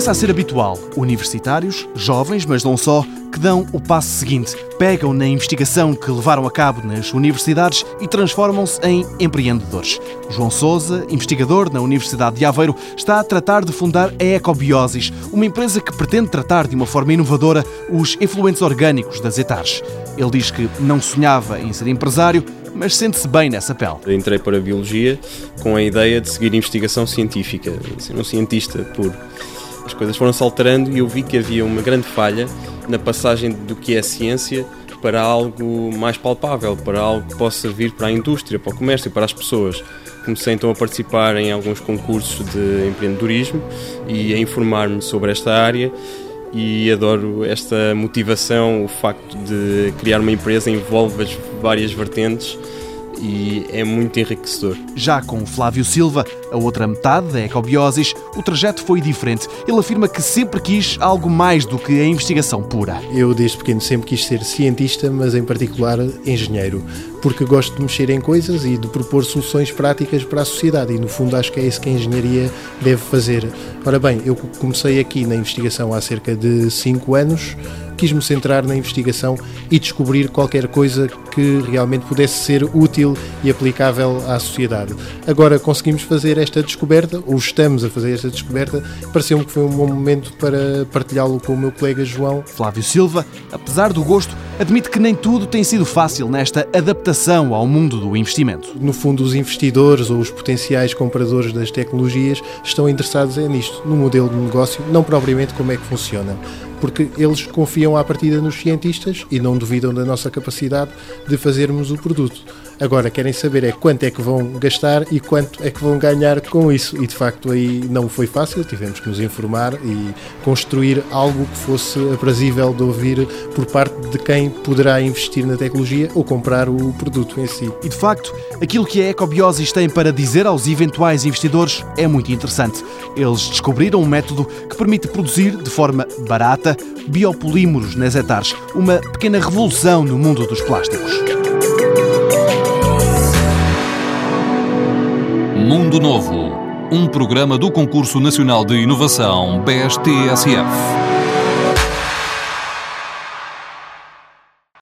Começa a ser habitual universitários, jovens, mas não só, que dão o passo seguinte, pegam na investigação que levaram a cabo nas universidades e transformam-se em empreendedores. João Souza, investigador na Universidade de Aveiro, está a tratar de fundar a Ecobiosis, uma empresa que pretende tratar de uma forma inovadora os efluentes orgânicos das etares. Ele diz que não sonhava em ser empresário, mas sente-se bem nessa pele. Entrei para a Biologia com a ideia de seguir investigação científica, ser um cientista puro. As coisas foram-se alterando e eu vi que havia uma grande falha na passagem do que é ciência para algo mais palpável, para algo que possa vir para a indústria, para o comércio, para as pessoas. Comecei então a participar em alguns concursos de empreendedorismo e a informar-me sobre esta área e adoro esta motivação, o facto de criar uma empresa envolve as várias vertentes e é muito enriquecedor. Já com Flávio Silva, a outra metade da Ecobiosis, o trajeto foi diferente. Ele afirma que sempre quis algo mais do que a investigação pura. Eu, desde pequeno, sempre quis ser cientista, mas em particular engenheiro, porque gosto de mexer em coisas e de propor soluções práticas para a sociedade, e no fundo acho que é isso que a engenharia deve fazer. Ora bem, eu comecei aqui na investigação há cerca de 5 anos quis-me centrar na investigação e descobrir qualquer coisa que realmente pudesse ser útil e aplicável à sociedade. Agora conseguimos fazer esta descoberta, ou estamos a fazer esta descoberta, pareceu-me que foi um bom momento para partilhá-lo com o meu colega João. Flávio Silva, apesar do gosto, admite que nem tudo tem sido fácil nesta adaptação ao mundo do investimento. No fundo, os investidores ou os potenciais compradores das tecnologias estão interessados é nisto, no modelo de negócio, não propriamente como é que funciona porque eles confiam à partida nos cientistas e não duvidam da nossa capacidade de fazermos o produto. Agora querem saber é quanto é que vão gastar e quanto é que vão ganhar com isso. E de facto aí não foi fácil, tivemos que nos informar e construir algo que fosse aprazível de ouvir por parte de quem poderá investir na tecnologia ou comprar o produto em si. E de facto, aquilo que a Ecobiosis tem para dizer aos eventuais investidores é muito interessante. Eles descobriram um método que permite produzir de forma barata biopolímeros nas etares, uma pequena revolução no mundo dos plásticos. Mundo Novo, um programa do Concurso Nacional de Inovação BSTSF.